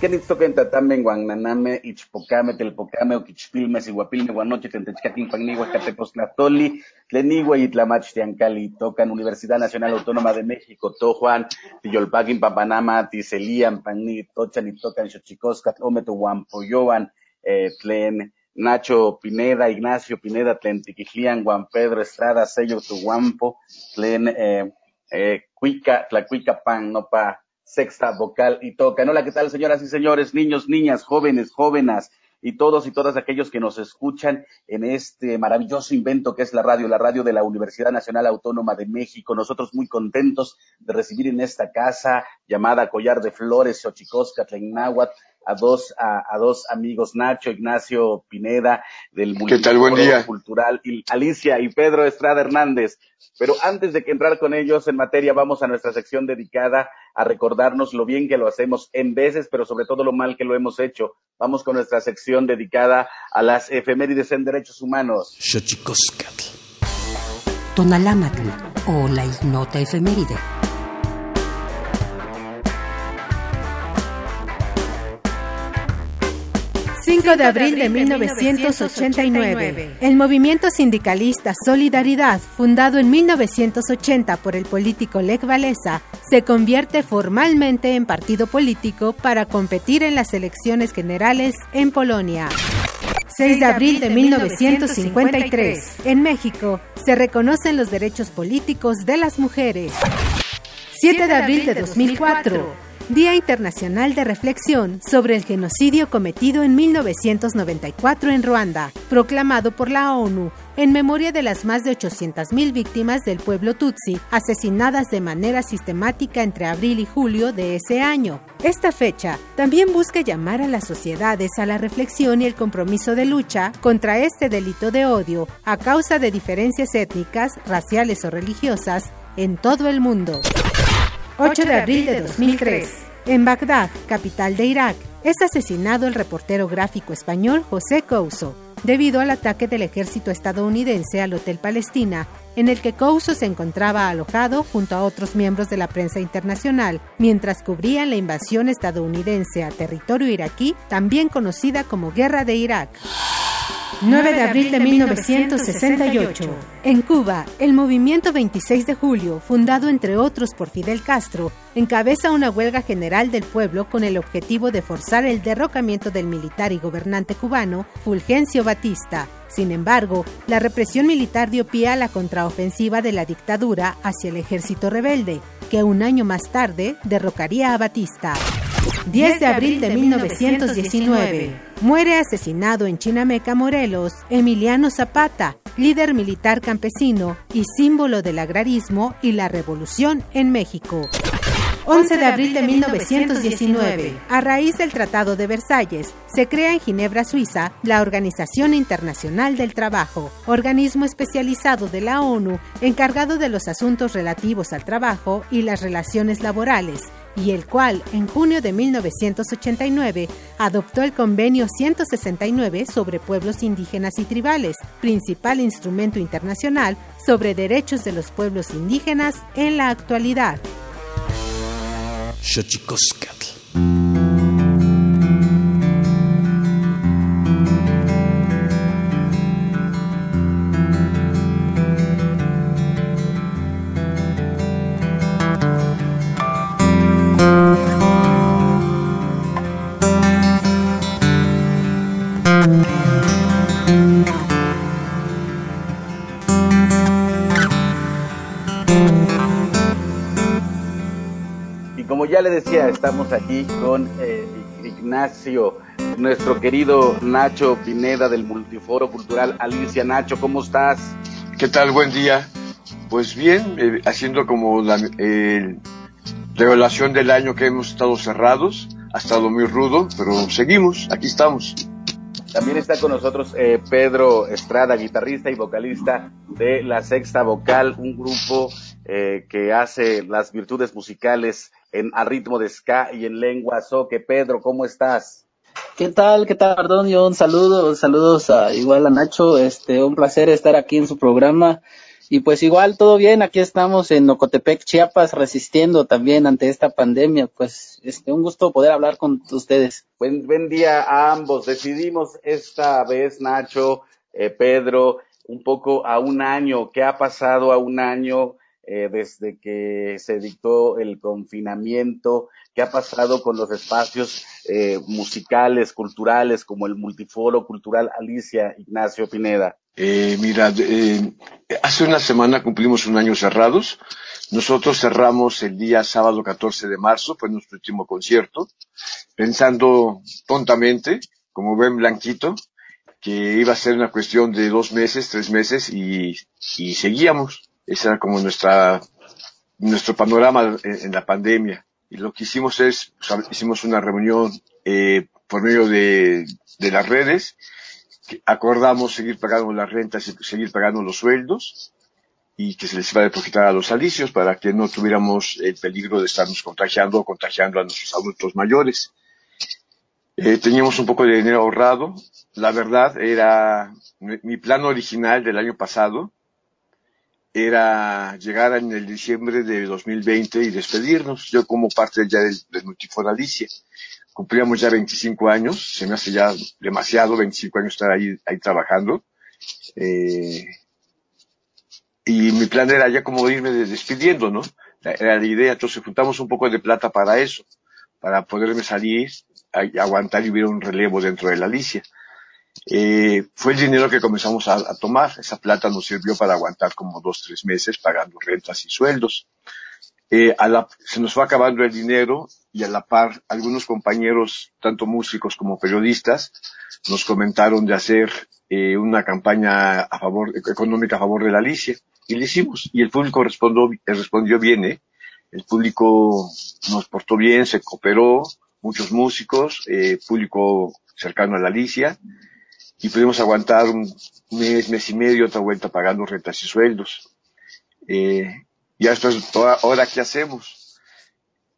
Kenitzoken tatamen guananame, ichpocame, telpocame, oquichpilme, siguapilme, guanoche, tentechcatin, panigua, catepostlatoli, tlenigua y tiancali, tocan Universidad Nacional Autónoma de México, Tojuan, Tiyolpaquin, Papanama, Tiselian, Pani, Tochan y tocan Xochicoscat, Ometo, Guampoyoan, eh, Tlen, Nacho Pineda, Ignacio Pineda, Tlen Tiquijlian, Juan Pedro Estrada, Sello Tuguampo, Tlen, eh, eh, Cuica, Tlacuica Pan, Nopa, sexta vocal y toca. Hola, ¿qué tal, señoras y señores, niños, niñas, jóvenes, jóvenes y todos y todas aquellos que nos escuchan en este maravilloso invento que es la radio, la radio de la Universidad Nacional Autónoma de México. Nosotros muy contentos de recibir en esta casa llamada Collar de Flores, Xochicosca, Tlenáhuatl, a dos, a, dos amigos, Nacho, Ignacio Pineda, del Multiforo Cultural, y Alicia y Pedro Estrada Hernández. Pero antes de que entrar con ellos en materia, vamos a nuestra sección dedicada a recordarnos lo bien que lo hacemos en veces, pero sobre todo lo mal que lo hemos hecho. Vamos con nuestra sección dedicada a las efemérides en derechos humanos. Tonalámatl o la ignota efeméride. 5 de abril de 1989, el movimiento sindicalista Solidaridad, fundado en 1980 por el político Lech Walesa, se convierte formalmente en partido político para competir en las elecciones generales en Polonia. 6 de abril de 1953, en México, se reconocen los derechos políticos de las mujeres. 7 de abril de 2004, Día Internacional de Reflexión sobre el genocidio cometido en 1994 en Ruanda, proclamado por la ONU en memoria de las más de 800.000 víctimas del pueblo Tutsi asesinadas de manera sistemática entre abril y julio de ese año. Esta fecha también busca llamar a las sociedades a la reflexión y el compromiso de lucha contra este delito de odio a causa de diferencias étnicas, raciales o religiosas en todo el mundo. 8 de abril de 2003. En Bagdad, capital de Irak, es asesinado el reportero gráfico español José Couso, debido al ataque del ejército estadounidense al Hotel Palestina, en el que Couso se encontraba alojado junto a otros miembros de la prensa internacional, mientras cubrían la invasión estadounidense a territorio iraquí, también conocida como Guerra de Irak. 9 de abril de 1968. En Cuba, el movimiento 26 de julio, fundado entre otros por Fidel Castro, encabeza una huelga general del pueblo con el objetivo de forzar el derrocamiento del militar y gobernante cubano Fulgencio Batista. Sin embargo, la represión militar dio pie a la contraofensiva de la dictadura hacia el ejército rebelde, que un año más tarde derrocaría a Batista. 10 de abril de 1919. Muere asesinado en Chinameca, Morelos, Emiliano Zapata, líder militar campesino y símbolo del agrarismo y la revolución en México. 11 de abril de 1919. A raíz del Tratado de Versalles, se crea en Ginebra, Suiza, la Organización Internacional del Trabajo, organismo especializado de la ONU encargado de los asuntos relativos al trabajo y las relaciones laborales, y el cual, en junio de 1989, adoptó el Convenio 169 sobre pueblos indígenas y tribales, principal instrumento internacional sobre derechos de los pueblos indígenas en la actualidad. Xochicoscatl. Estamos aquí con eh, Ignacio, nuestro querido Nacho Pineda del Multiforo Cultural. Alicia Nacho, ¿cómo estás? ¿Qué tal? Buen día. Pues bien, eh, haciendo como la eh, revelación del año que hemos estado cerrados. Ha estado muy rudo, pero seguimos, aquí estamos. También está con nosotros Pedro Estrada, guitarrista y vocalista de La Sexta Vocal, un grupo que hace las virtudes musicales en a ritmo de ska y en lengua soque. Pedro, ¿cómo estás? ¿Qué tal? ¿Qué tal, Perdón, Yo un saludo, saludos a igual a Nacho, este, un placer estar aquí en su programa Y pues igual todo bien, aquí estamos en Ocotepec, Chiapas, resistiendo también ante esta pandemia. Pues este, un gusto poder hablar con ustedes. Buen, buen día a ambos. Decidimos esta vez, Nacho, eh, Pedro, un poco a un año, ¿qué ha pasado a un año eh, desde que se dictó el confinamiento? ¿Qué ha pasado con los espacios eh, musicales, culturales, como el Multiforo Cultural Alicia Ignacio Pineda? Eh, mira, eh, hace una semana cumplimos un año cerrados. Nosotros cerramos el día sábado 14 de marzo, fue nuestro último concierto, pensando tontamente, como ven blanquito, que iba a ser una cuestión de dos meses, tres meses y, y seguíamos. Ese era como nuestra, nuestro panorama en, la pandemia. Y lo que hicimos es, hicimos una reunión eh, por medio de, de las redes, acordamos seguir pagando las rentas y seguir pagando los sueldos y que se les iba a depositar a los alicios para que no tuviéramos el peligro de estarnos contagiando o contagiando a nuestros adultos mayores. Eh, teníamos un poco de dinero ahorrado. La verdad era mi plan original del año pasado era llegar en el diciembre de 2020 y despedirnos. Yo como parte ya del, del Multifonalicia. Cumplíamos ya 25 años, se me hace ya demasiado, 25 años estar ahí, ahí trabajando. Eh, y mi plan era ya como irme despidiendo, ¿no? Era la idea, entonces juntamos un poco de plata para eso, para poderme salir, aguantar y hubiera un relevo dentro de la Alicia. Eh, fue el dinero que comenzamos a, tomar. Esa plata nos sirvió para aguantar como dos, tres meses pagando rentas y sueldos. Eh, a la, se nos fue acabando el dinero y a la par algunos compañeros, tanto músicos como periodistas, nos comentaron de hacer eh, una campaña a favor, económica a favor de la Alicia. Y le hicimos. Y el público respondió, respondió bien, ¿eh? El público nos portó bien, se cooperó, muchos músicos, eh, público cercano a la Alicia y pudimos aguantar un mes, mes y medio, otra vuelta pagando rentas y sueldos. Eh, ya esto es, ahora, ¿qué hacemos?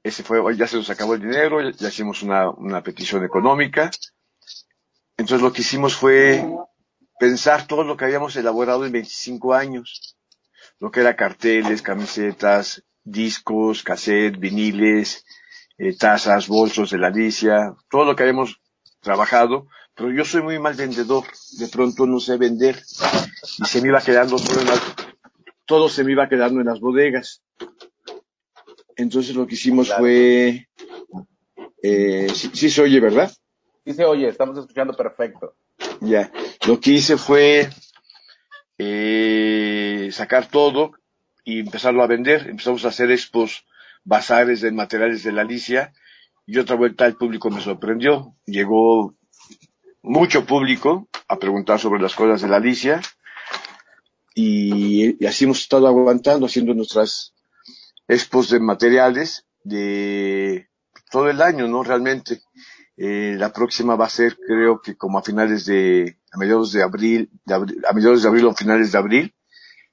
Ese fue, ya se nos acabó el dinero, ya hicimos una, una petición económica. Entonces lo que hicimos fue pensar todo lo que habíamos elaborado en 25 años. Lo que era carteles, camisetas, discos, cassette, viniles, eh, tazas, bolsos de la todo lo que habíamos trabajado, pero yo soy muy mal vendedor, de pronto no sé vender y se me iba quedando todo, en las, todo se me iba quedando en las bodegas. Entonces lo que hicimos claro. fue, eh, sí, sí, se oye, ¿verdad? Sí se oye, estamos escuchando perfecto. Ya, lo que hice fue eh, sacar todo y empezarlo a vender. Empezamos a hacer expos, bazares de materiales de la Alicia y otra vuelta el público me sorprendió. Llegó mucho público a preguntar sobre las cosas de la Alicia y, así hemos estado aguantando haciendo nuestras expos de materiales de todo el año, ¿no? Realmente. Eh, la próxima va a ser, creo que como a finales de, a mediados de abril, de abril a mediados de abril o finales de abril,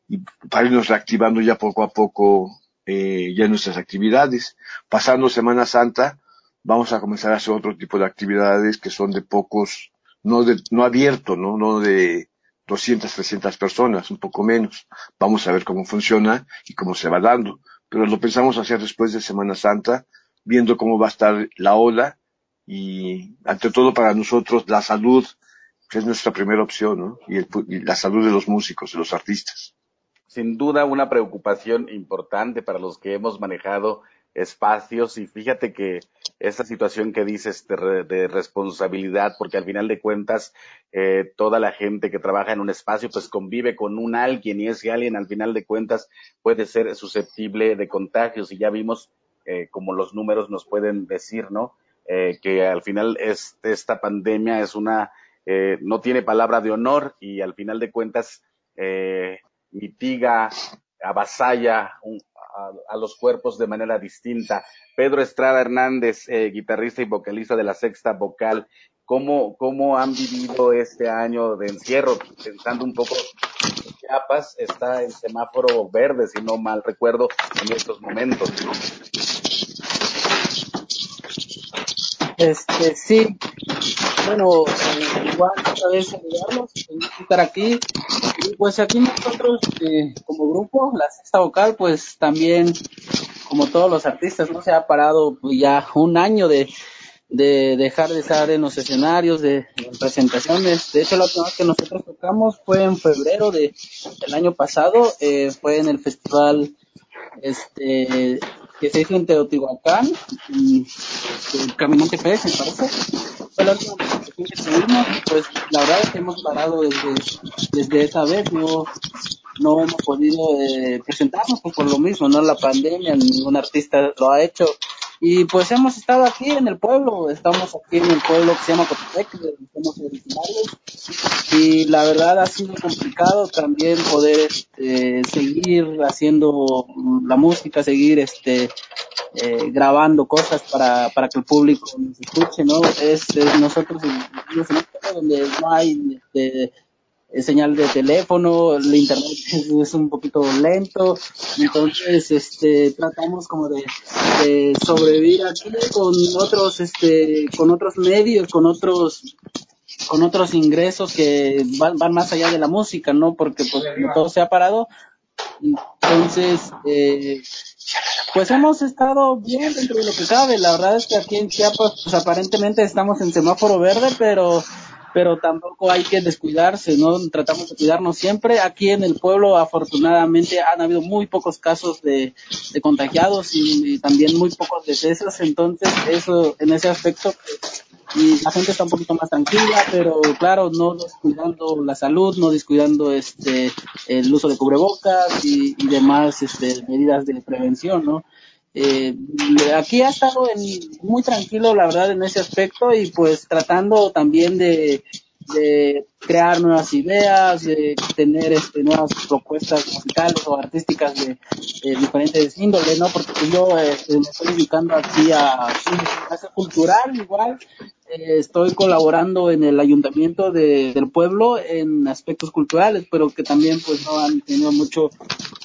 y para irnos reactivando ya poco a poco eh, ya nuestras actividades. Pasando Semana Santa, vamos a comenzar a hacer otro tipo de actividades que son de pocos, no de, no abierto, ¿no? No de 200, 300 personas, un poco menos. Vamos a ver cómo funciona y cómo se va dando. Pero lo pensamos hacer después de Semana Santa, viendo cómo va a estar la ola y ante todo para nosotros la salud, que es nuestra primera opción, ¿no? Y, el, y la salud de los músicos, de los artistas. Sin duda una preocupación importante para los que hemos manejado espacios y fíjate que esta situación que dices de, de responsabilidad, porque al final de cuentas eh, toda la gente que trabaja en un espacio pues convive con un alguien y ese alguien al final de cuentas puede ser susceptible de contagios y ya vimos eh, como los números nos pueden decir, ¿no? Eh, que al final es, esta pandemia es una, eh, no tiene palabra de honor y al final de cuentas eh, mitiga, avasalla un, a, los cuerpos de manera distinta. Pedro Estrada Hernández, eh, guitarrista y vocalista de la Sexta Vocal, ¿cómo, ¿cómo han vivido este año de encierro? Pensando un poco, Chiapas está en semáforo verde, si no mal recuerdo, en estos momentos. Este, sí, bueno, eh, igual otra vez saludarlos, estar aquí. Y pues aquí nosotros, eh, como grupo, la sexta vocal, pues también, como todos los artistas, ¿no? Se ha parado ya un año de, de dejar de estar en los escenarios, de, presentaciones. De hecho, la última vez que nosotros tocamos fue en febrero de, del año pasado, eh, fue en el festival este que se hizo en Teotihuacán, y, el Caminante Pérez, me parece. Última presentación que tuvimos, pues la verdad es que hemos parado desde, desde esa vez, no, no hemos podido eh, presentarnos pues, por lo mismo, no la pandemia, ningún artista lo ha hecho. Y pues hemos estado aquí en el pueblo, estamos aquí en el pueblo que se llama Cotepec, somos originarios, y la verdad ha sido complicado también poder este, seguir haciendo la música, seguir este eh, grabando cosas para, para que el público nos escuche, ¿no? Es, nosotros en pueblo donde no hay este, señal de teléfono, el internet es, un poquito lento, entonces este tratamos como de, sobrevivir aquí con otros este con otros medios, con otros con otros ingresos que van, van más allá de la música, ¿no? Porque pues todo se ha parado, entonces eh, pues hemos estado bien dentro de lo que cabe. La verdad es que aquí en Chiapas, pues aparentemente estamos en semáforo verde, pero pero tampoco hay que descuidarse, ¿no? Tratamos de cuidarnos siempre. Aquí en el pueblo, afortunadamente, han habido muy pocos casos de, de contagiados y, también muy pocos decesos, entonces eso, en ese aspecto, y la gente está un poquito más tranquila, pero claro, no descuidando la salud, no descuidando este el uso de cubrebocas y, y demás este, medidas de prevención, ¿no? Eh, aquí ha estado en, muy tranquilo, la verdad, en ese aspecto y pues tratando también de, crear nuevas ideas, de tener este, nuevas propuestas musicales o artísticas de, diferentes índoles, ¿no? Porque yo este, me estoy dedicando aquí a, a cultural igual, eh, estoy colaborando en el ayuntamiento de, del pueblo en aspectos culturales, pero que también pues no han tenido mucho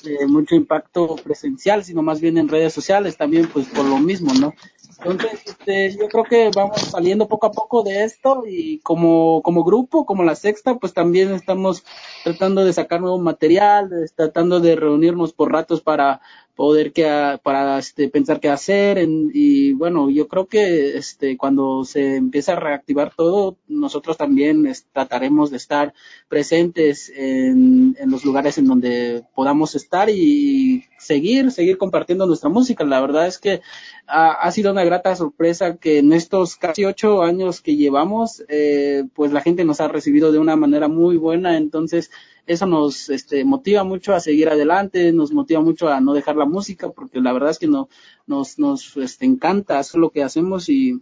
eh, mucho impacto presencial, sino más bien en redes sociales también pues por lo mismo, ¿no? Entonces, este, yo creo que vamos saliendo poco a poco de esto y como, como grupo, como la sexta, pues también estamos tratando de sacar nuevo material, tratando de reunirnos por ratos para poder que para este, pensar qué hacer y bueno yo creo que este cuando se empieza a reactivar todo nosotros también trataremos de estar presentes en, en, los lugares en donde podamos estar y seguir seguir compartiendo nuestra música. La verdad es que ha, ha sido una grata sorpresa que en estos casi ocho años que llevamos eh, pues la gente nos ha recibido de una manera muy buena. Entonces eso nos este, motiva mucho a seguir adelante, nos motiva mucho a no dejar la música, porque la verdad es que no, nos, nos este, encanta hacer lo que hacemos y,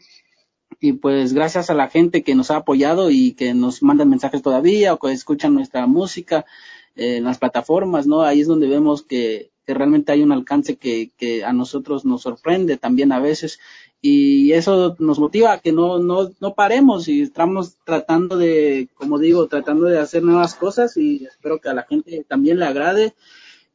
pues gracias a la gente que nos ha apoyado y que nos mandan mensajes todavía o que escuchan nuestra música eh, en las plataformas, ¿no? Ahí es donde vemos que, realmente hay un alcance que a nosotros nos sorprende también a veces y eso nos motiva a que no, no, no paremos y estamos tratando de, como digo, tratando de hacer nuevas cosas y espero que a la gente también le agrade.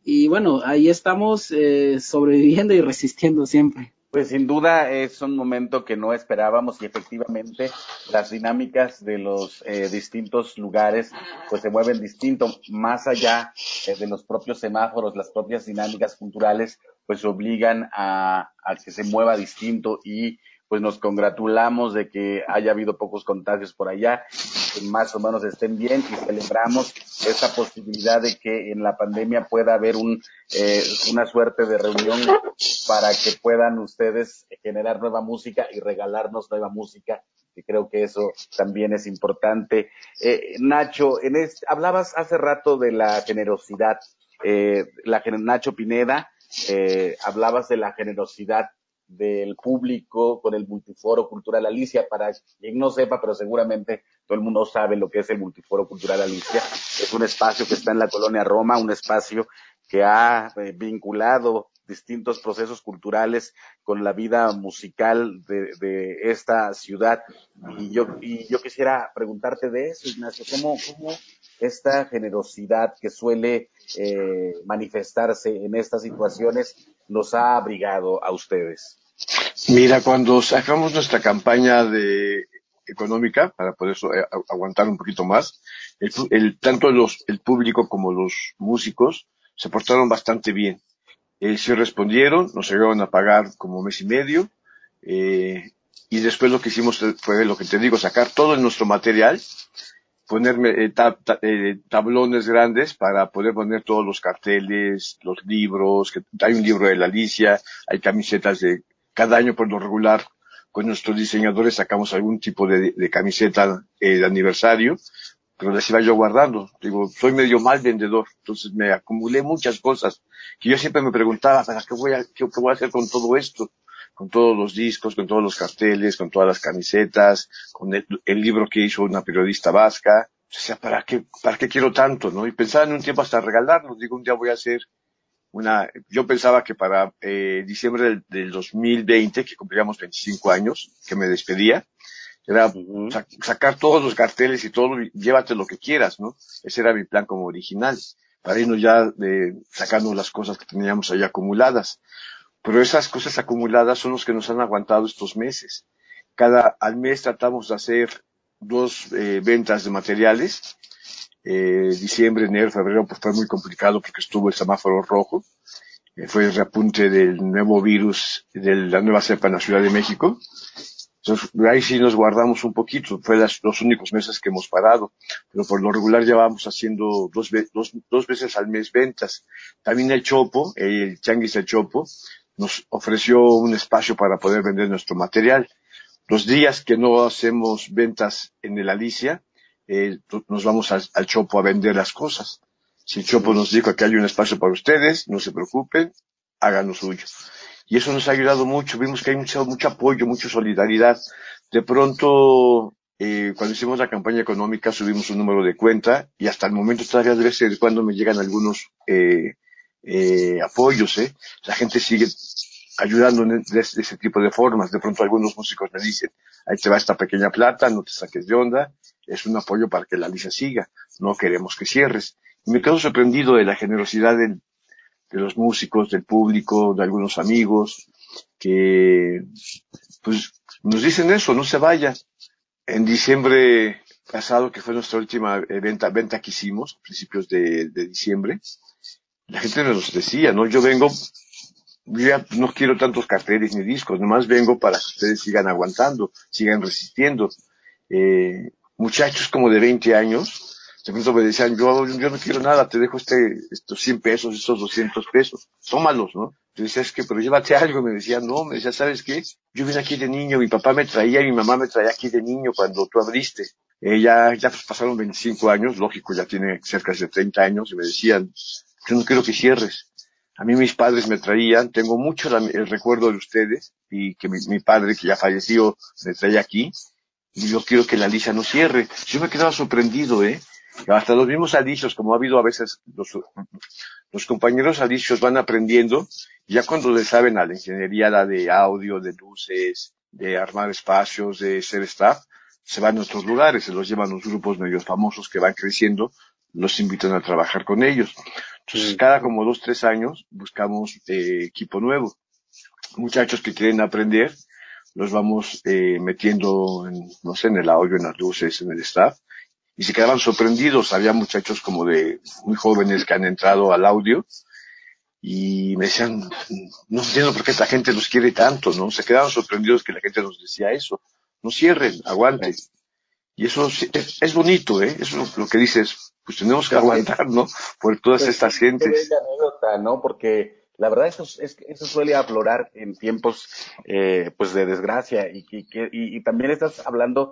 Y bueno, ahí estamos eh, sobreviviendo y resistiendo siempre. Pues sin duda es un momento que no esperábamos y efectivamente las dinámicas de los eh, distintos lugares pues se mueven distinto, más allá eh, de los propios semáforos, las propias dinámicas culturales pues obligan a, a que se mueva distinto y pues nos congratulamos de que haya habido pocos contagios por allá, que más o menos estén bien y celebramos esta posibilidad de que en la pandemia pueda haber un, eh, una suerte de reunión para que puedan ustedes generar nueva música y regalarnos nueva música, que creo que eso también es importante. Eh, Nacho, en este, hablabas hace rato de la generosidad, eh, la, Nacho Pineda, eh, hablabas de la generosidad del público con el Multiforo Cultural Alicia. Para quien no sepa, pero seguramente todo el mundo sabe lo que es el Multiforo Cultural Alicia. Es un espacio que está en la colonia Roma, un espacio que ha eh, vinculado distintos procesos culturales con la vida musical de, de, esta ciudad. Y yo, y yo quisiera preguntarte de eso, Ignacio, ¿cómo, cómo esta generosidad que suele eh, manifestarse en estas situaciones los ha abrigado a ustedes? Mira, cuando sacamos nuestra campaña de económica para poder eh, aguantar un poquito más. El, tanto los, el público como los músicos se portaron bastante bien. Eh, sí respondieron, nos llegaron a pagar como mes y medio, eh, y después lo que hicimos fue lo que te digo, sacar todo nuestro material, ponerme eh, eh, tablones grandes para poder poner todos los carteles, los libros, que hay un libro de la Alicia, hay camisetas de cada año por lo regular con nuestros diseñadores sacamos algún tipo de, camiseta de aniversario, pero las iba yo guardando. Digo, soy medio mal vendedor, entonces me acumulé muchas cosas que yo siempre me preguntaba, ¿qué voy a, qué voy a hacer con todo esto? con todos los discos, con todos los carteles, con todas las camisetas, con el, libro que hizo una periodista vasca. O sea, ¿para qué, para qué quiero tanto, no? Y pensaba en un tiempo hasta regalarlo. Digo, un día voy a hacer una, yo pensaba que para eh, diciembre del, 2020, que cumplíamos 25 años, que me despedía, era sacar todos los carteles y todo, y llévate lo que quieras, ¿no? Ese era mi plan como original, para irnos ya de, sacando las cosas que teníamos ahí acumuladas. Pero esas cosas acumuladas son los que nos han aguantado estos meses. Cada, al mes tratamos de hacer dos eh, ventas de materiales. Eh, diciembre, enero, febrero, pues fue muy complicado porque estuvo el semáforo rojo. Eh, fue el reapunte del nuevo virus, de la nueva cepa en la Ciudad de México. Entonces, ahí sí nos guardamos un poquito. Fue los únicos meses que hemos parado. Pero por lo regular llevábamos haciendo dos, dos, dos veces al mes ventas. También el Chopo, el Changuis del Chopo, nos ofreció un espacio para poder vender nuestro material. Los días que no hacemos ventas en el Alicia, eh, nos vamos al, Chopo a vender las cosas. Si el Chopo nos dijo que hay un espacio para ustedes, no se preocupen, hagan lo suyo. Y eso nos ha ayudado mucho. Vimos que hay mucho, mucho apoyo, mucha solidaridad. De pronto, eh, cuando hicimos la campaña económica, subimos un número de cuenta y hasta el momento todavía de vez en cuando me llegan algunos eh, eh, apoyos, ¿eh? La gente sigue ayudando de, ese tipo de formas. De pronto algunos músicos me dicen, ahí te va esta pequeña plata, no te saques de onda, es un apoyo para que la lista siga, no queremos que cierres. Y me quedo sorprendido de la generosidad de los músicos, del público, de algunos amigos, que pues nos dicen eso, no se vaya. En diciembre pasado, que fue nuestra última venta, venta que hicimos, a principios de diciembre, la gente nos decía, ¿no? Yo vengo, yo ya no quiero tantos carteles ni discos, nomás vengo para que ustedes sigan aguantando, sigan resistiendo. Eh, muchachos como de 20 años, de pronto me decían, yo, yo no quiero nada, te dejo este, estos 100 pesos, estos 200 pesos, tómalos, ¿no? Yo es que, pero llévate algo, me decía, no, me decía, ¿sabes qué? Yo vine aquí de niño, mi papá me traía, mi mamá me traía aquí de niño cuando tú abriste. Eh, ya, ya pasaron 25 años, lógico, ya tiene cerca de 30 años, y me decían, yo no quiero que cierres. A mí mis padres me traían, tengo mucho el recuerdo de ustedes y que mi, padre, que ya falleció, me traía aquí y yo quiero que la Alicia no cierre. Yo me quedaba sorprendido, ¿eh? Hasta los mismos alicios, como ha habido a veces, los, los compañeros alicios van aprendiendo, ya cuando le saben a la ingeniería la de audio, de luces, de armar espacios, de ser staff, se van a otros lugares, se los llevan los grupos medios famosos que van creciendo, los invitan a trabajar con ellos. Entonces, cada como dos, tres años buscamos eh, equipo nuevo. Muchachos que quieren aprender, los vamos eh, metiendo, en, no sé, en el audio, en las luces, en el staff, y se quedaban sorprendidos. Había muchachos como de muy jóvenes que han entrado al audio y me decían, no entiendo por qué esta gente los quiere tanto, ¿no? Se quedaban sorprendidos que la gente nos decía eso. No cierren, aguanten. Y eso es, es bonito, ¿eh? Eso es lo que dices, pues tenemos que aguantar, ¿no? Por todas pues, estas gentes. anécdota, ¿no? Porque la verdad eso, es, eso suele aflorar en tiempos eh, pues de desgracia y, y, y, también estás hablando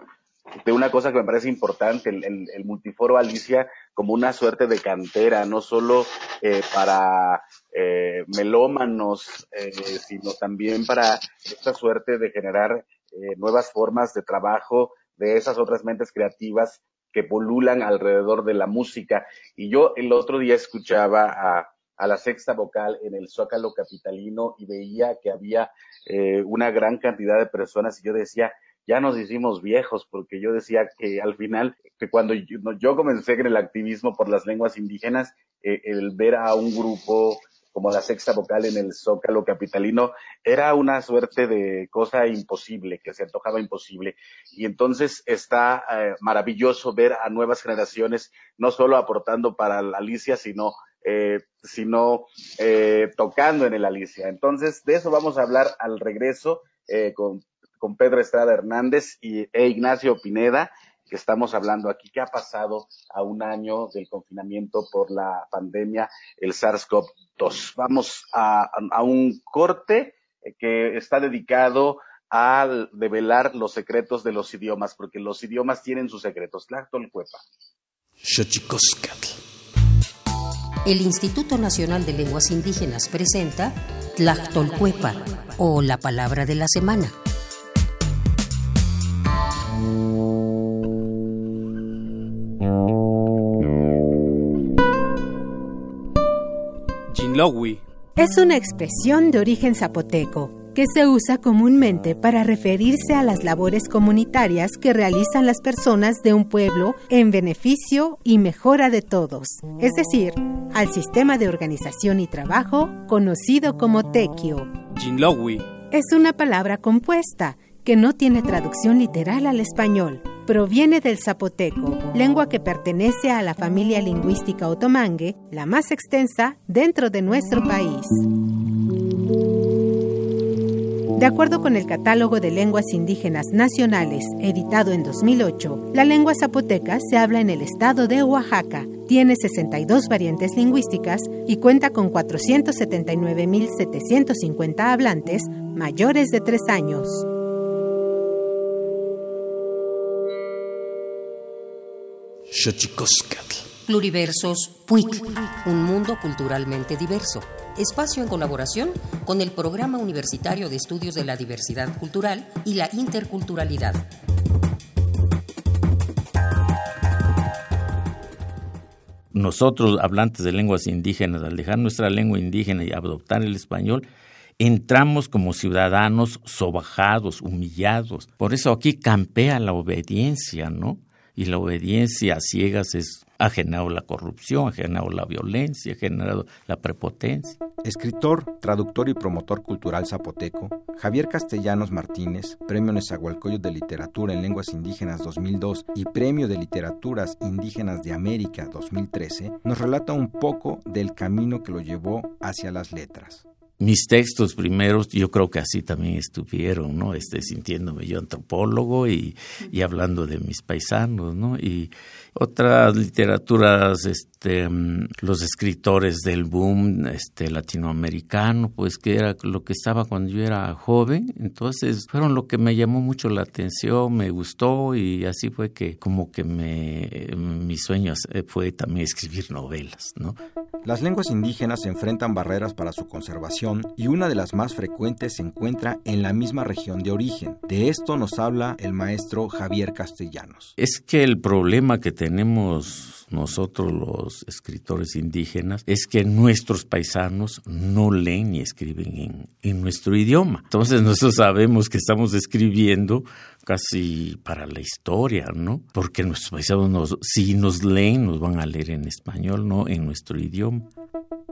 de una cosa que me parece importante, el, el, multiforo Alicia como una suerte de cantera, no solo eh, para eh, melómanos, eh, sino también para esta suerte de generar eh, nuevas formas de trabajo de esas otras mentes creativas que polulan alrededor de la música. Y yo el otro día escuchaba a, a la sexta vocal en el Zócalo Capitalino y veía que había eh, una gran cantidad de personas y yo decía, ya nos hicimos viejos, porque yo decía que al final, que cuando yo, comencé en el activismo por las lenguas indígenas, eh, el ver a un grupo como la sexta vocal en el zócalo capitalino, era una suerte de cosa imposible, que se antojaba imposible. Y entonces está eh, maravilloso ver a nuevas generaciones, no solo aportando para la Alicia, sino eh, sino eh, tocando en el Alicia. Entonces, de eso vamos a hablar al regreso eh, con, con, Pedro Estrada Hernández y, e Ignacio Pineda, que estamos hablando aquí, qué ha pasado a un año del confinamiento por la pandemia, el SARS-CoV-2. Vamos a, a, un corte que está dedicado a develar los secretos de los idiomas, porque los idiomas tienen sus secretos. Tlactolcuepa. El Instituto Nacional de Lenguas Indígenas presenta Tlactolcuepa o la palabra de la semana. Es una expresión de origen zapoteco que se usa comúnmente para referirse a las labores comunitarias que realizan las personas de un pueblo en beneficio y mejora de todos, es decir, al sistema de organización y trabajo conocido como tequio. Es una palabra compuesta que no tiene traducción literal al español. Proviene del zapoteco, lengua que pertenece a la familia lingüística otomangue, la más extensa dentro de nuestro país. De acuerdo con el Catálogo de Lenguas Indígenas Nacionales, editado en 2008, la lengua zapoteca se habla en el estado de Oaxaca, tiene 62 variantes lingüísticas y cuenta con 479.750 hablantes mayores de 3 años. Pluriversos PUIC, un mundo culturalmente diverso. Espacio en colaboración con el Programa Universitario de Estudios de la Diversidad Cultural y la Interculturalidad. Nosotros, hablantes de lenguas indígenas, al dejar nuestra lengua indígena y adoptar el español, entramos como ciudadanos sobajados, humillados. Por eso aquí campea la obediencia, ¿no? Y la obediencia a ciegas es, ha generado la corrupción, ha generado la violencia, ha generado la prepotencia. Escritor, traductor y promotor cultural zapoteco, Javier Castellanos Martínez, Premio Nezahualcóyotl de Literatura en Lenguas Indígenas 2002 y Premio de Literaturas Indígenas de América 2013, nos relata un poco del camino que lo llevó hacia las letras mis textos primeros, yo creo que así también estuvieron, ¿no? Este, sintiéndome yo antropólogo y, y hablando de mis paisanos, ¿no? Y, otras literaturas, este, mm, los escritores del boom este, latinoamericano, pues que era lo que estaba cuando yo era joven, entonces fueron lo que me llamó mucho la atención, me gustó y así fue que como que me, mis sueños fue también escribir novelas, ¿no? Las lenguas indígenas enfrentan barreras para su conservación y una de las más frecuentes se encuentra en la misma región de origen. De esto nos habla el maestro Javier Castellanos. Es que el problema que tenemos nosotros los escritores indígenas es que nuestros paisanos no leen ni escriben en, nuestro idioma. Entonces nosotros sabemos que estamos escribiendo casi para la historia, ¿no? Porque nuestros paisanos, si nos leen, nos van a leer en español, no en nuestro idioma.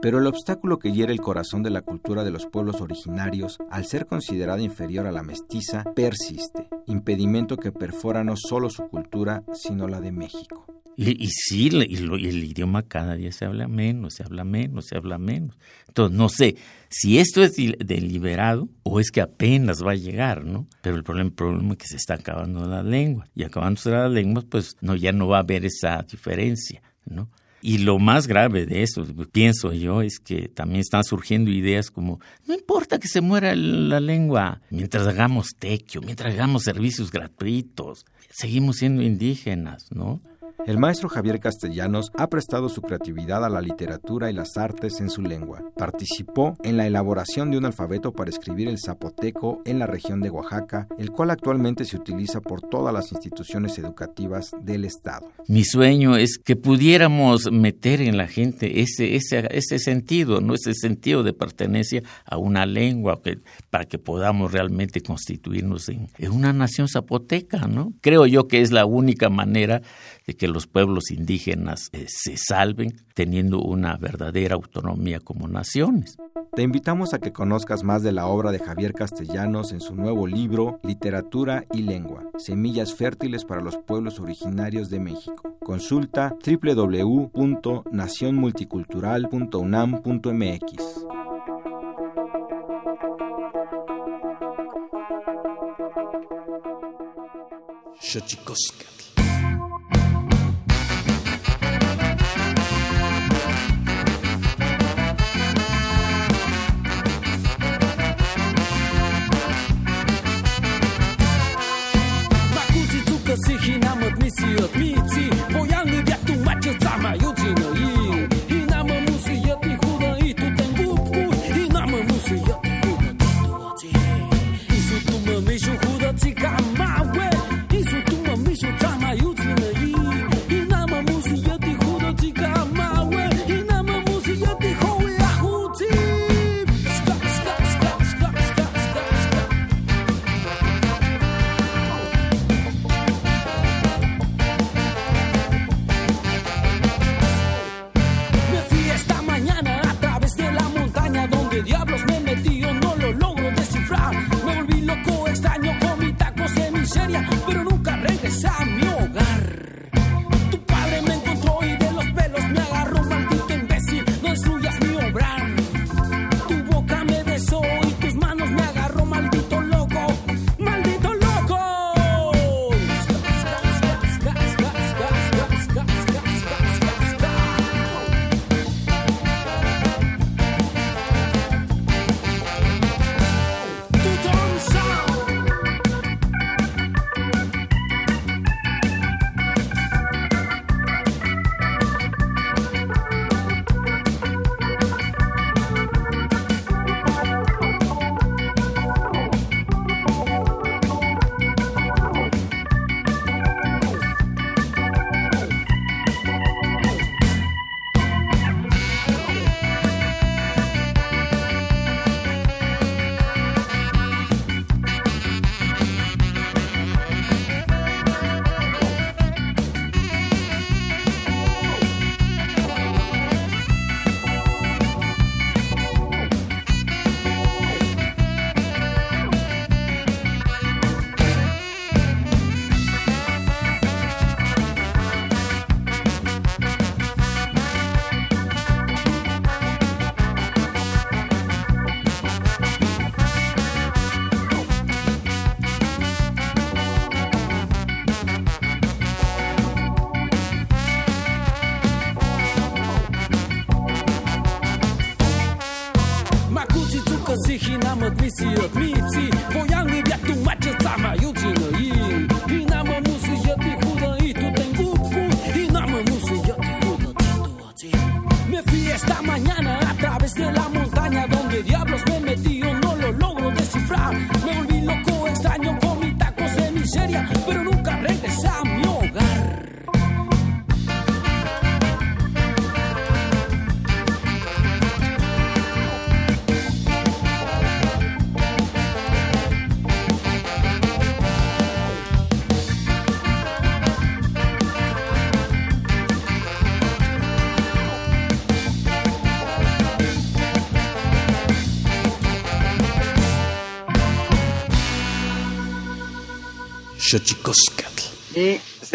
Pero el obstáculo que hiere el corazón de la cultura de los pueblos originarios, al ser considerada inferior a la mestiza, persiste, impedimento que perfora no solo su cultura, sino la de México. Y, sí, y, el idioma cada día se habla menos, se habla menos, se habla menos. Entonces, no sé si esto es deliberado o es que apenas va a llegar, ¿no? Pero el problema, es que se está acabando la lengua. Y acabándose la lengua, pues no, ya no va a haber esa diferencia, ¿no? Y lo más grave de eso, pienso yo, es que también están surgiendo ideas como, no importa que se muera la lengua, mientras hagamos tequio, mientras hagamos servicios gratuitos, seguimos siendo indígenas, ¿no? El maestro Javier Castellanos ha prestado su creatividad a la literatura y las artes en su lengua. Participó en la elaboración de un alfabeto para escribir el zapoteco en la región de Oaxaca, el cual actualmente se utiliza por todas las instituciones educativas del Estado. Mi sueño es que pudiéramos meter en la gente ese, ese, ese sentido, ¿no? ese sentido de pertenencia a una lengua, que, para que podamos realmente constituirnos en, en una nación zapoteca. ¿no? Creo yo que es la única manera de que los pueblos indígenas eh, se salven teniendo una verdadera autonomía como naciones. Te invitamos a que conozcas más de la obra de Javier Castellanos en su nuevo libro Literatura y Lengua, Semillas Fértiles para los Pueblos Originarios de México. Consulta www.nacionmulticultural.unam.mx. Y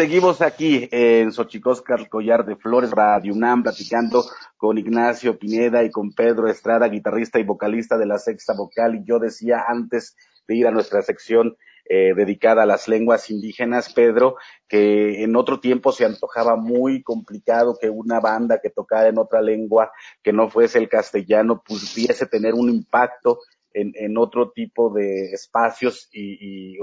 seguimos aquí en Xochicóscatl, Collar de Flores, Radio UNAM, platicando con Ignacio Pineda y con Pedro Estrada, guitarrista y vocalista de la Sexta Vocal. Y yo decía antes de ir a nuestra sección eh, dedicada a las lenguas indígenas, Pedro, que en otro tiempo se antojaba muy complicado que una banda que tocara en otra lengua que no fuese el castellano pudiese tener un impacto en, otro tipo de espacios y,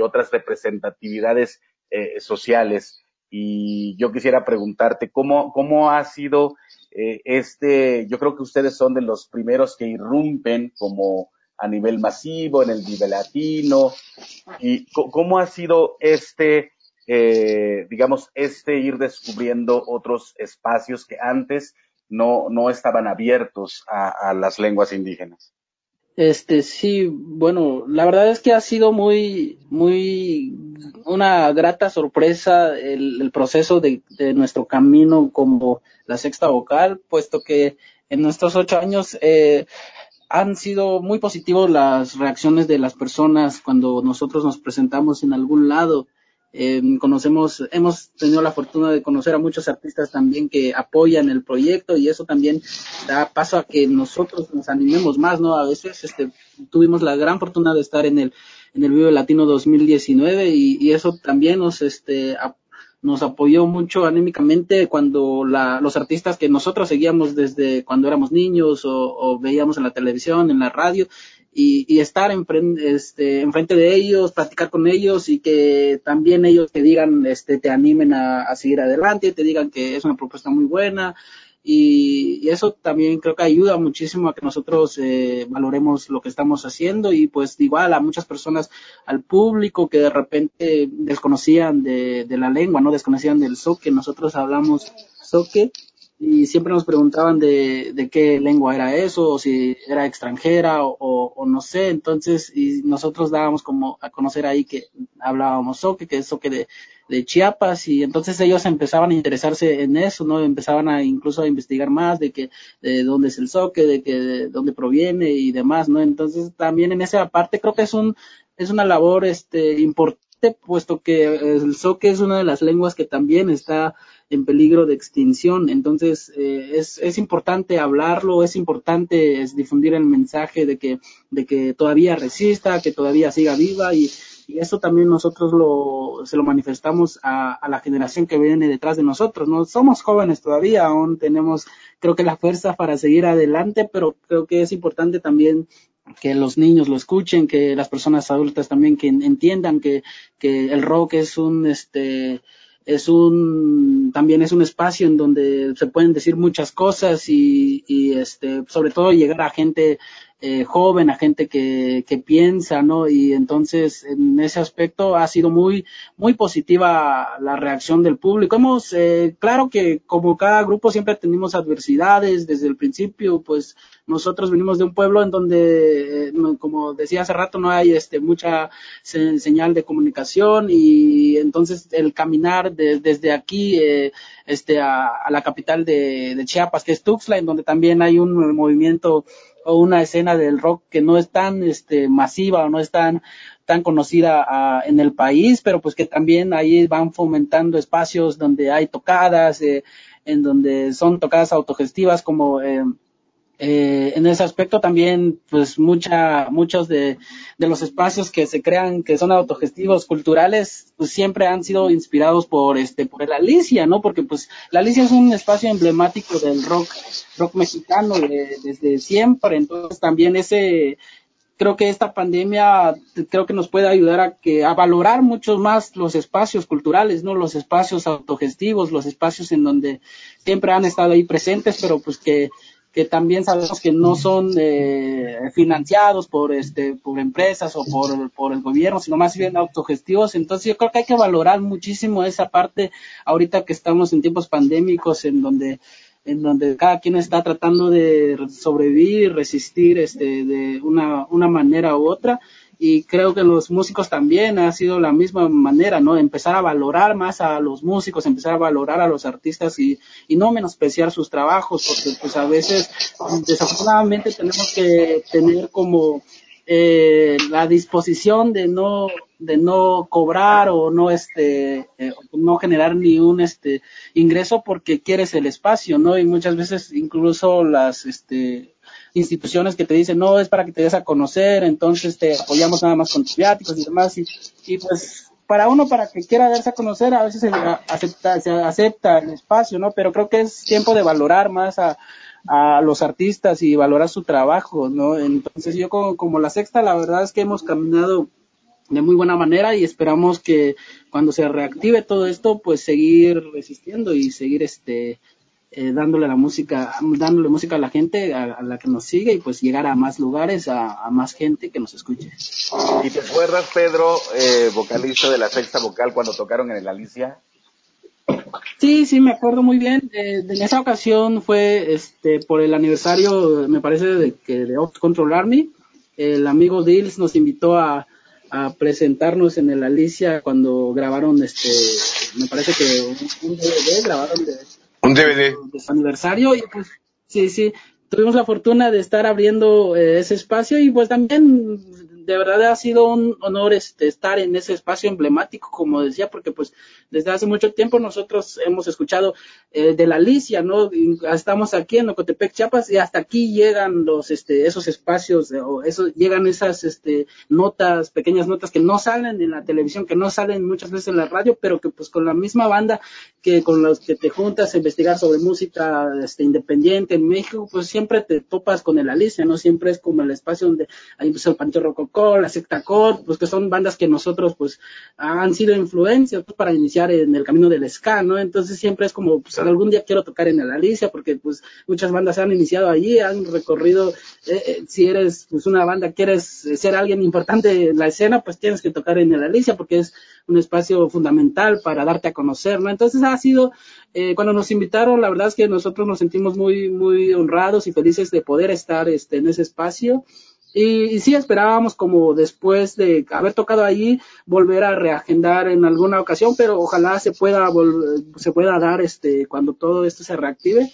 otras representatividades eh, sociales. Y yo quisiera preguntarte, ¿cómo, cómo ha sido eh, este, yo creo que ustedes son de los primeros que irrumpen como a nivel masivo, en el nivel latino, y cómo ha sido este, eh, digamos, este ir descubriendo otros espacios que antes no, no estaban abiertos a las lenguas indígenas? Este, sí, bueno, la verdad es que ha sido muy, muy, una grata sorpresa el, proceso de, nuestro camino como la sexta vocal, puesto que en nuestros ocho años eh, han sido muy positivos las reacciones de las personas cuando nosotros nos presentamos en algún lado. Eh, conocemos, hemos tenido la fortuna de conocer a muchos artistas también que apoyan el proyecto y eso también da paso a que nosotros nos animemos más, ¿no? A veces este, tuvimos la gran fortuna de estar en el, en el Vive Latino 2019 y, y eso también nos, este, nos apoyó mucho anímicamente cuando la, los artistas que nosotros seguíamos desde cuando éramos niños o, o veíamos en la televisión, en la radio, y, y estar este, enfrente de ellos, platicar con ellos y que también ellos te digan, este, te animen a, seguir adelante, te digan que es una propuesta muy buena, y, eso también creo que ayuda muchísimo a que nosotros eh, valoremos lo que estamos haciendo y pues igual a muchas personas, al público que de repente desconocían de, de la lengua, no desconocían del soque, nosotros hablamos soque y siempre nos preguntaban de, de qué lengua era eso, o si era extranjera o, no sé, entonces y nosotros dábamos como a conocer ahí que hablábamos soque, que es soque de, de Chiapas y entonces ellos empezaban a interesarse en eso, ¿no? Empezaban a incluso a investigar más de que de dónde es el soque, de que de dónde proviene y demás, ¿no? Entonces también en esa parte creo que es un es una labor este importante puesto que el soque es una de las lenguas que también está en peligro de extinción. Entonces, eh, es, es importante hablarlo, es importante difundir el mensaje de que, de que todavía resista, que todavía siga viva y, y eso también nosotros lo, se lo manifestamos a, a, la generación que viene detrás de nosotros. No somos jóvenes todavía, aún tenemos, creo que la fuerza para seguir adelante, pero creo que es importante también que los niños lo escuchen, que las personas adultas también que entiendan que, que el rock es un, este, es un también es un espacio en donde se pueden decir muchas cosas y, y este sobre todo llegar a gente eh, joven, a gente que, que piensa, ¿no? Y entonces en ese aspecto ha sido muy, muy positiva la reacción del público. Hemos, eh, claro que como cada grupo siempre tenemos adversidades desde el principio, pues nosotros venimos de un pueblo en donde, eh, como decía hace rato, no hay este, mucha señal de comunicación y entonces el caminar desde aquí eh, este, a, la capital de, de Chiapas, que es Tuxtla, en donde también hay un movimiento o una escena del rock que no es tan este, masiva o no es tan, tan conocida uh, en el país, pero pues que también ahí van fomentando espacios donde hay tocadas, eh, en donde son tocadas autogestivas como eh, eh, en ese aspecto también, pues mucha, muchos de, de, los espacios que se crean, que son autogestivos culturales, pues siempre han sido inspirados por este, por la Alicia, ¿no? Porque pues la Alicia es un espacio emblemático del rock, rock mexicano de, desde siempre, entonces también ese, creo que esta pandemia creo que nos puede ayudar a que a valorar mucho más los espacios culturales, no los espacios autogestivos, los espacios en donde siempre han estado ahí presentes, pero pues que que también sabemos que no son eh, financiados por este por empresas o por, por el gobierno, sino más bien autogestivos. Entonces yo creo que hay que valorar muchísimo esa parte ahorita que estamos en tiempos pandémicos en donde en donde cada quien está tratando de sobrevivir, resistir este de una una manera u otra y creo que los músicos también ha sido la misma manera, ¿no? Empezar a valorar más a los músicos, empezar a valorar a los artistas y, y no menospreciar sus trabajos, porque pues a veces desafortunadamente tenemos que tener como eh, la disposición de no de no cobrar o no este eh, no generar ni un este ingreso porque quieres el espacio no y muchas veces incluso las este instituciones que te dicen, no, es para que te des a conocer, entonces te apoyamos nada más con tus y demás. Y, y pues para uno, para que quiera darse a conocer, a veces se acepta, se acepta el espacio, ¿no? Pero creo que es tiempo de valorar más a, a los artistas y valorar su trabajo, ¿no? Entonces yo como, como la sexta, la verdad es que hemos caminado de muy buena manera y esperamos que cuando se reactive todo esto, pues seguir resistiendo y seguir este eh, dándole la música, dándole música a la gente, a, la que nos sigue y pues llegar a más lugares, a, más gente que nos escuche. ¿Y te acuerdas, Pedro, eh, vocalista de la sexta vocal cuando tocaron en el Alicia? Sí, sí, me acuerdo muy bien. Eh, en esa ocasión fue este por el aniversario, me parece, de que de Ops Control Army. el amigo Dils nos invitó a, a presentarnos en el Alicia cuando grabaron este, me parece que un, DVD, grabaron de, un DVD su aniversario y pues sí, sí, tuvimos la fortuna de estar abriendo eh, ese espacio y pues también de verdad ha sido un honor este, estar en ese espacio emblemático, como decía, porque pues desde hace mucho tiempo nosotros hemos escuchado eh, de la Alicia, ¿no? estamos aquí en Ocotepec, Chiapas, y hasta aquí llegan los, este, esos espacios, o eso, llegan esas, este, notas, pequeñas notas que no salen en la televisión, que no salen muchas veces en la radio, pero que pues con la misma banda que con los que te juntas a investigar sobre música, este, independiente en México, pues siempre te topas con el Alicia, ¿no? Siempre es como el espacio donde hay empezó el Pancho Rococó, la secta core, pues que son bandas que nosotros pues han sido influencias pues, para iniciar en el camino del ska, ¿no? Entonces siempre es como, pues algún día quiero tocar en el Alicia, porque pues muchas bandas han iniciado allí, han recorrido, eh, eh, si eres pues una banda, quieres ser alguien importante en la escena, pues tienes que tocar en el Alicia, porque es un espacio fundamental para darte a conocer, ¿no? Entonces ha sido, eh, cuando nos invitaron, la verdad es que nosotros nos sentimos muy, muy honrados y felices de poder estar este, en ese espacio. Y, sí esperábamos como después de haber tocado allí volver a reagendar en alguna ocasión, pero ojalá se pueda se pueda dar este cuando todo esto se reactive.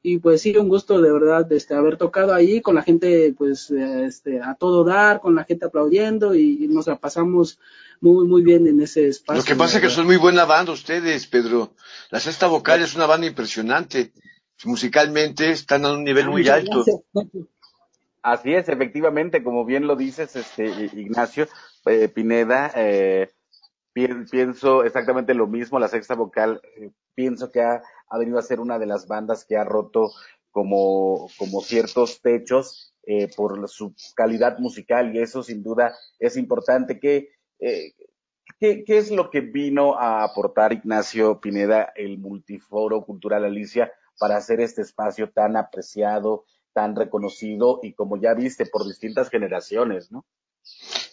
Y pues sí, un gusto de verdad este haber tocado ahí con la gente pues este a todo dar, con la gente aplaudiendo y, nos la pasamos muy muy bien en ese espacio. Lo que pasa es que son muy buena banda ustedes, Pedro. La Sexta Vocal es una banda impresionante. Musicalmente están a un nivel muy alto. Así es, efectivamente, como bien lo dices, este Ignacio eh, Pineda, eh, pienso exactamente lo mismo, la sexta vocal, eh, pienso que ha, ha, venido a ser una de las bandas que ha roto como, como ciertos techos por su calidad musical y eso sin duda es importante. ¿Qué, eh, ¿qué, ¿Qué es lo que vino a aportar Ignacio Pineda, el Multiforo Cultural Alicia, para hacer este espacio tan apreciado, tan reconocido y como ya viste por distintas generaciones, ¿no?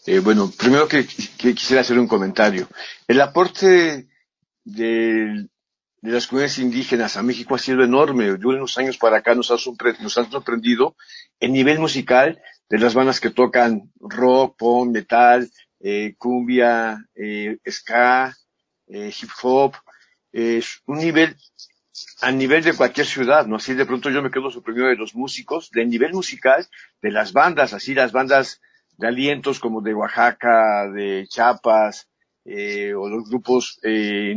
Eh, bueno, primero que, quisiera hacer un comentario. El aporte de, las comunidades indígenas a México ha sido enorme. De unos años para acá nos, ha nos han sorprendido el nivel musical de las bandas que tocan rock, pop, metal, eh, cumbia, eh, ska, hip hop. Es un nivel a nivel de cualquier ciudad, ¿no? Así de pronto yo me quedo sorprendido de los músicos, del nivel musical de las bandas, así las bandas de alientos como de Oaxaca, de Chiapas, eh, o los grupos eh,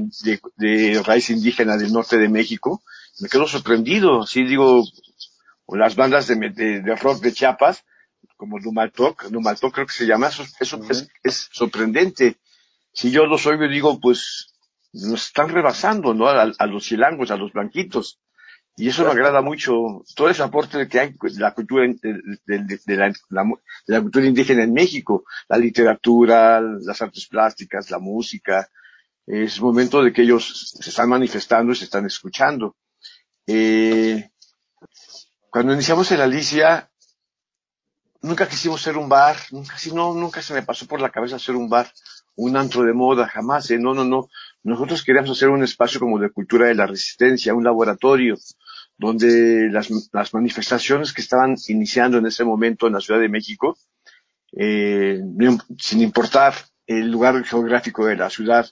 de, raíz indígena del norte de México, me quedo sorprendido, así digo, o las bandas de, de, rock de Chiapas, como Numaltok, Numaltok creo que se llama, eso, eso es, es, sorprendente. Si yo los oigo digo, pues, nos están rebasando, ¿no? A, los chilangos, a los blanquitos. Y eso me agrada mucho, todo ese aporte que hay de la cultura, de, la, cultura indígena en México, la literatura, las artes plásticas, la música. Es momento de que ellos se están manifestando y se están escuchando. Eh, cuando iniciamos en Alicia, nunca quisimos ser un bar, nunca, no, nunca se me pasó por la cabeza ser un bar, un antro de moda, jamás, ¿eh? no, no, no. Nosotros queríamos hacer un espacio como de cultura de la resistencia, un laboratorio, donde las, las manifestaciones que estaban iniciando en ese momento en la Ciudad de México, eh, sin importar el lugar geográfico de la ciudad,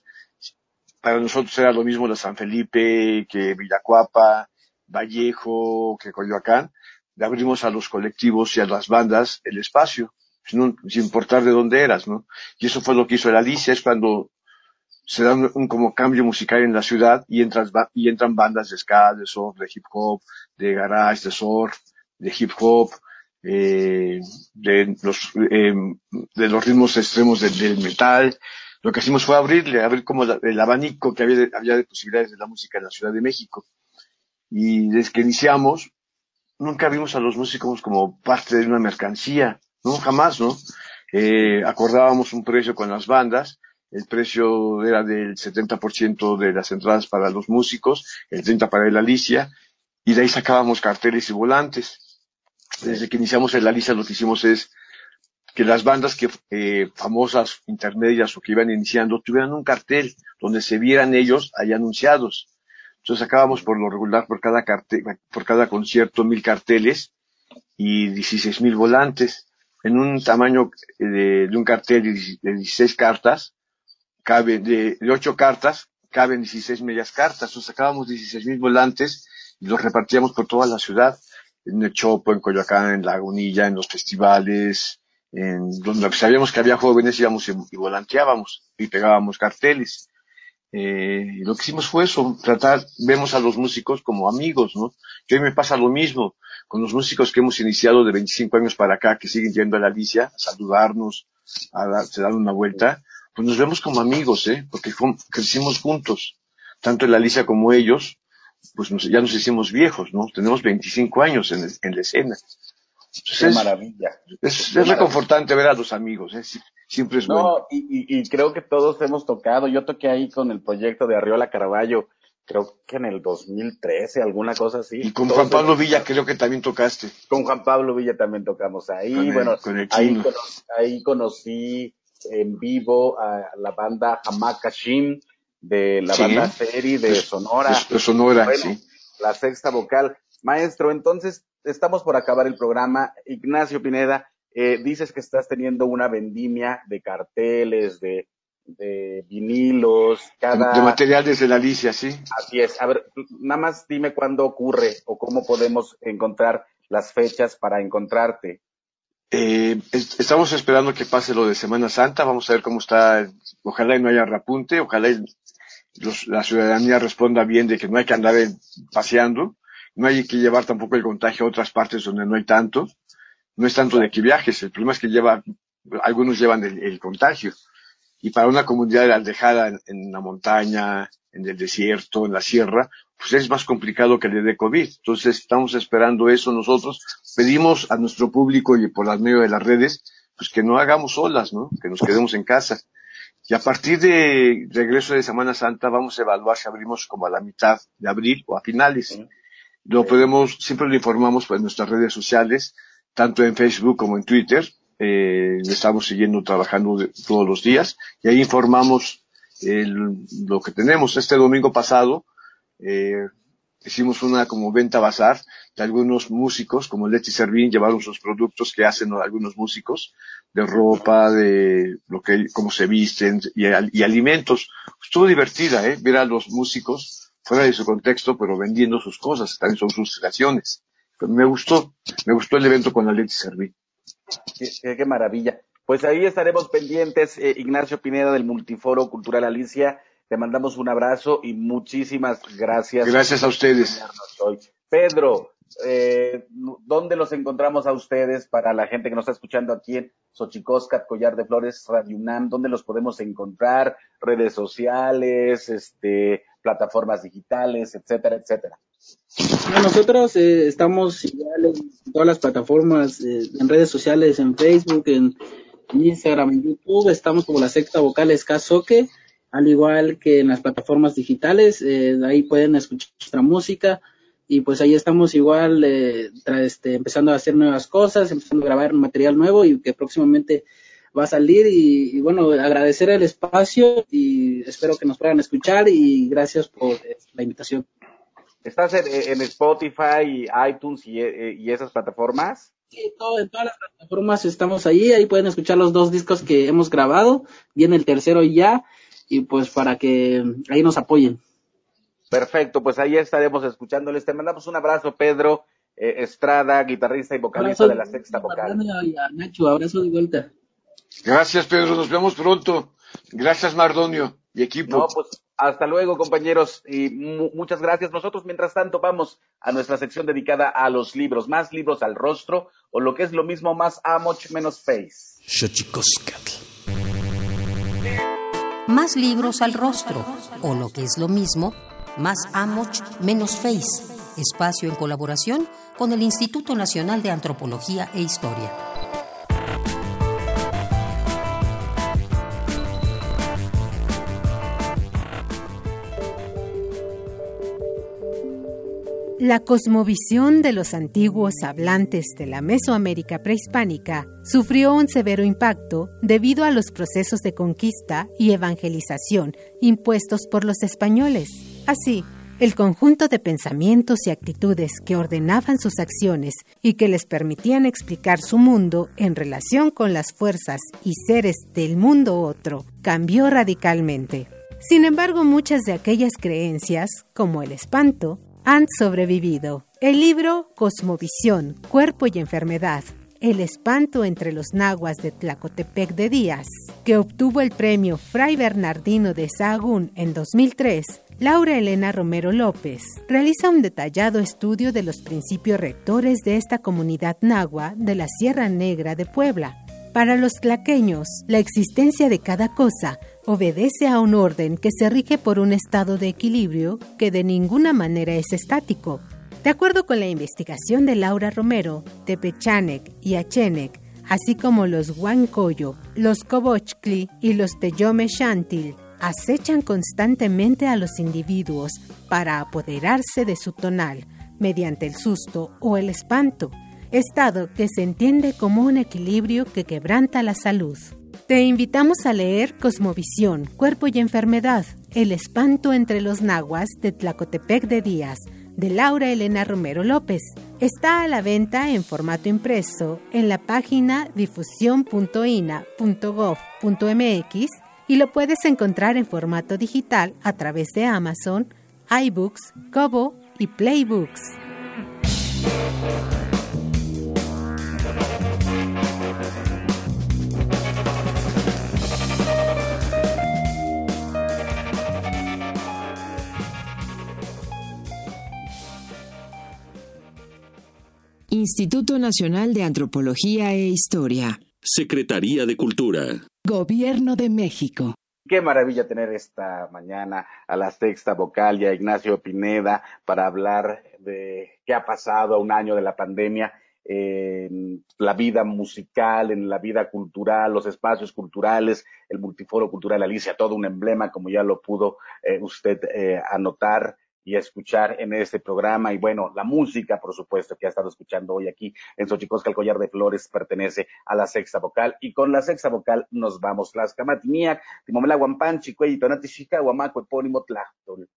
para nosotros era lo mismo de San Felipe, que Villacuapa, Vallejo, que Coyoacán, le abrimos a los colectivos y a las bandas el espacio, sin importar de dónde eras, ¿no? Y eso fue lo que hizo el Alicia, es cuando se da un, como cambio musical en la ciudad y entran, y entran bandas de ska, de surf, de hip hop, de garage, de surf, de hip hop, eh, de los eh, de los ritmos extremos del, metal. Lo que hicimos fue abrirle, abrir como el abanico que había de, había de posibilidades de la música en la Ciudad de México. Y desde que iniciamos, nunca vimos a los músicos como parte de una mercancía, no, jamás, ¿no? Eh, acordábamos un precio con las bandas el precio era del 70% de las entradas para los músicos, el 30% para el Alicia, y de ahí sacábamos carteles y volantes. Desde que iniciamos el Alicia lo que hicimos es que las bandas que eh, famosas, intermedias o que iban iniciando tuvieran un cartel donde se vieran ellos ahí anunciados. Entonces sacábamos por lo regular por cada cartel, por cada concierto mil carteles y 16 mil volantes. en un tamaño de, un cartel de 16 cartas, cabe de, de 8 cartas, caben 16 medias cartas. Nos sacábamos 16 mil volantes y los repartíamos por toda la ciudad, en el Chopo, en Coyoacán, en Lagunilla, en los festivales, en donde sabíamos que había jóvenes íbamos y, volanteábamos y pegábamos carteles. Eh, y lo que hicimos fue eso, tratar, vemos a los músicos como amigos, ¿no? Hoy me pasa lo mismo con los músicos que hemos iniciado de 25 años para acá, que siguen yendo a la Alicia a saludarnos, a, dar una vuelta, pues nos vemos como amigos, ¿eh? Porque crecimos juntos, tanto la Alicia como ellos, pues ya nos hicimos viejos, ¿no? Tenemos 25 años en, en la escena. Qué maravilla. Es, reconfortante ver a los amigos, ¿eh? siempre es no, Y, y, creo que todos hemos tocado. Yo toqué ahí con el proyecto de Arriola Caraballo, creo que en el 2013, alguna cosa así. Y con Juan Pablo Villa creo que también tocaste. Con Juan Pablo Villa también tocamos ahí. bueno, ahí, ahí, conocí en vivo a la banda Hamakashim de la banda Feri de Sonora. Sonora, sí. La sexta vocal. Maestro, entonces estamos por acabar el programa. Ignacio Pineda, eh, dices que estás teniendo una vendimia de carteles, de, de vinilos, cada... De materiales de la Alicia, sí. Así es. A ver, nada más dime cuándo ocurre o cómo podemos encontrar las fechas para encontrarte. Eh, estamos esperando que pase lo de Semana Santa, vamos a ver cómo está, ojalá y no haya repunte, ojalá la ciudadanía responda bien de que no hay que andar paseando, no hay que llevar tampoco el contagio a otras partes donde no hay tanto. No es tanto de que viajes, el problema es que lleva, algunos llevan el, contagio. Y para una comunidad alejada en, en, la montaña, en el desierto, en la sierra, pues es más complicado que le dé COVID. Entonces estamos esperando eso nosotros. Pedimos a nuestro público y por las medio de las redes, pues que no hagamos olas, ¿no? Que nos quedemos en casa. Y a partir de regreso de Semana Santa vamos a evaluar si abrimos como a la mitad de abril o a finales. Lo podemos, siempre lo informamos en nuestras redes sociales, tanto en Facebook como en Twitter. Eh, estamos siguiendo trabajando todos los días y ahí informamos lo que tenemos. Este domingo pasado eh, hicimos una como venta bazar de algunos músicos, como Leti Servín, llevaron sus productos que hacen algunos músicos, de ropa, de lo que, cómo se visten y, alimentos. Estuvo divertida, eh, ver a los músicos fuera de su contexto, pero vendiendo sus cosas, también son sus creaciones. me gustó, me gustó el evento con la Leti Serví. Qué, maravilla. Pues ahí estaremos pendientes, eh, Ignacio Pineda del Multiforo Cultural Alicia. Te mandamos un abrazo y muchísimas gracias. Gracias a ustedes. Pedro, eh, ¿dónde los encontramos a ustedes para la gente que nos está escuchando aquí en Xochicoscat, Collar de Flores, Radio UNAM? ¿Dónde los podemos encontrar? Redes sociales, este, plataformas digitales, etcétera, etcétera. nosotros eh, estamos igual en todas las plataformas, eh, en redes sociales, en Facebook, en, Instagram, en YouTube, estamos como la secta vocal Escasoque, al igual que en las plataformas digitales, eh, ahí pueden escuchar nuestra música y pues ahí estamos igual este, empezando a hacer nuevas cosas, empezando a grabar material nuevo y que próximamente va a salir y, bueno, agradecer el espacio y espero que nos puedan escuchar y gracias por eh, la invitación. ¿Estás en, Spotify, iTunes eh, y, esas plataformas? Sí, todo, en todas las plataformas estamos ahí, ahí pueden escuchar los dos discos que hemos grabado, viene el tercero ya, y pues para que ahí nos apoyen. Perfecto, pues ahí estaremos escuchándoles. Te mandamos un abrazo, Pedro eh, Estrada, guitarrista y vocalista de la Sexta Vocal. Nacho, abrazo de vuelta. Gracias, Pedro. Nos vemos pronto. Gracias, Mardonio y equipo. No, pues hasta luego, compañeros. Y muchas gracias. Nosotros, mientras tanto, vamos a nuestra sección dedicada a los libros. Más libros al rostro, o lo que es lo mismo, más amoch, menos face. Más libros al rostro, o lo que es lo mismo, más amoch, menos face. Espacio en colaboración con el Instituto Nacional de Antropología e Historia. La cosmovisión de los antiguos hablantes de la Mesoamérica prehispánica sufrió un severo impacto debido a los procesos de conquista y evangelización impuestos por los españoles. Así, el conjunto de pensamientos y actitudes que ordenaban sus acciones y que les permitían explicar su mundo en relación con las fuerzas y seres del mundo otro, cambió radicalmente. Sin embargo, muchas de aquellas creencias, como el espanto, han sobrevivido. El libro Cosmovisión, Cuerpo y Enfermedad, el espanto entre los nahuas de Tlacotepec de Díaz, que obtuvo el premio Fray Bernardino de Sahagún en 2003, Laura Elena Romero López realiza un detallado estudio de los principios rectores de esta comunidad nahua de la Sierra Negra de Puebla. Para los tlaqueños, la existencia de cada cosa obedece a un orden que se rige por un estado de equilibrio que de ninguna manera es estático, de acuerdo con la investigación de Laura Romero, Tepechanek y Achenec, así como los Huancoyo, los Cobochcli y los Teyome Shantil, acechan constantemente a los individuos para apoderarse de su tonal mediante el susto o el espanto, estado que se entiende como un equilibrio que quebranta la salud. Te invitamos a leer Cosmovisión, Cuerpo y Enfermedad, El espanto entre los nahuas de Tlacotepec de Díaz, de Laura Elena Romero López. Está a la venta en formato impreso en la página difusión.ina.gov.mx y lo puedes encontrar en formato digital a través de Amazon, iBooks, Kobo y Playbooks. Instituto Nacional de Antropología e Historia. Secretaría de Cultura. Gobierno de México. Qué maravilla tener esta mañana a la sexta vocal y a Ignacio Pineda para hablar de qué ha pasado a un año de la pandemia en la vida musical, en la vida cultural, los espacios culturales, el multiforo cultural Alicia, todo un emblema, como ya lo pudo eh, usted eh, anotar y escuchar en este programa. Y bueno, la música, por supuesto, que ha estado escuchando hoy aquí en Xochicosca, el collar de flores, pertenece a la sexta vocal. Y con la sexta vocal nos vamos. Las camatiniac, timomela guampan, chicuey, tonati, chica, guamaco, epónimo, tlachtol.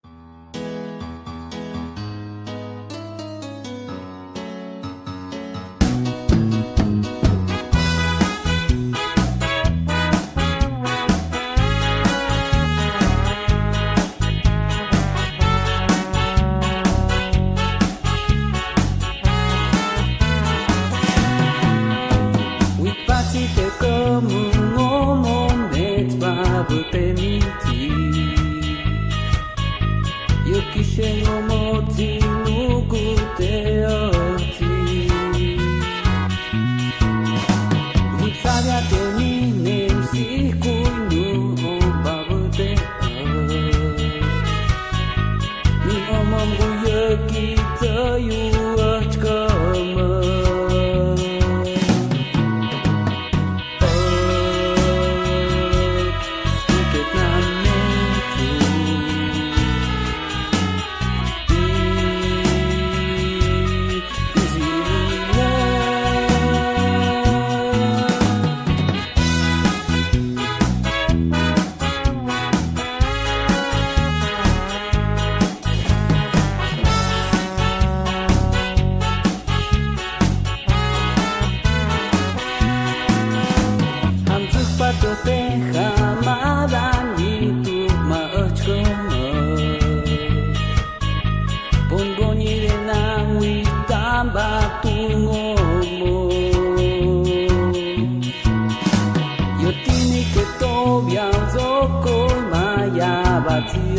to you.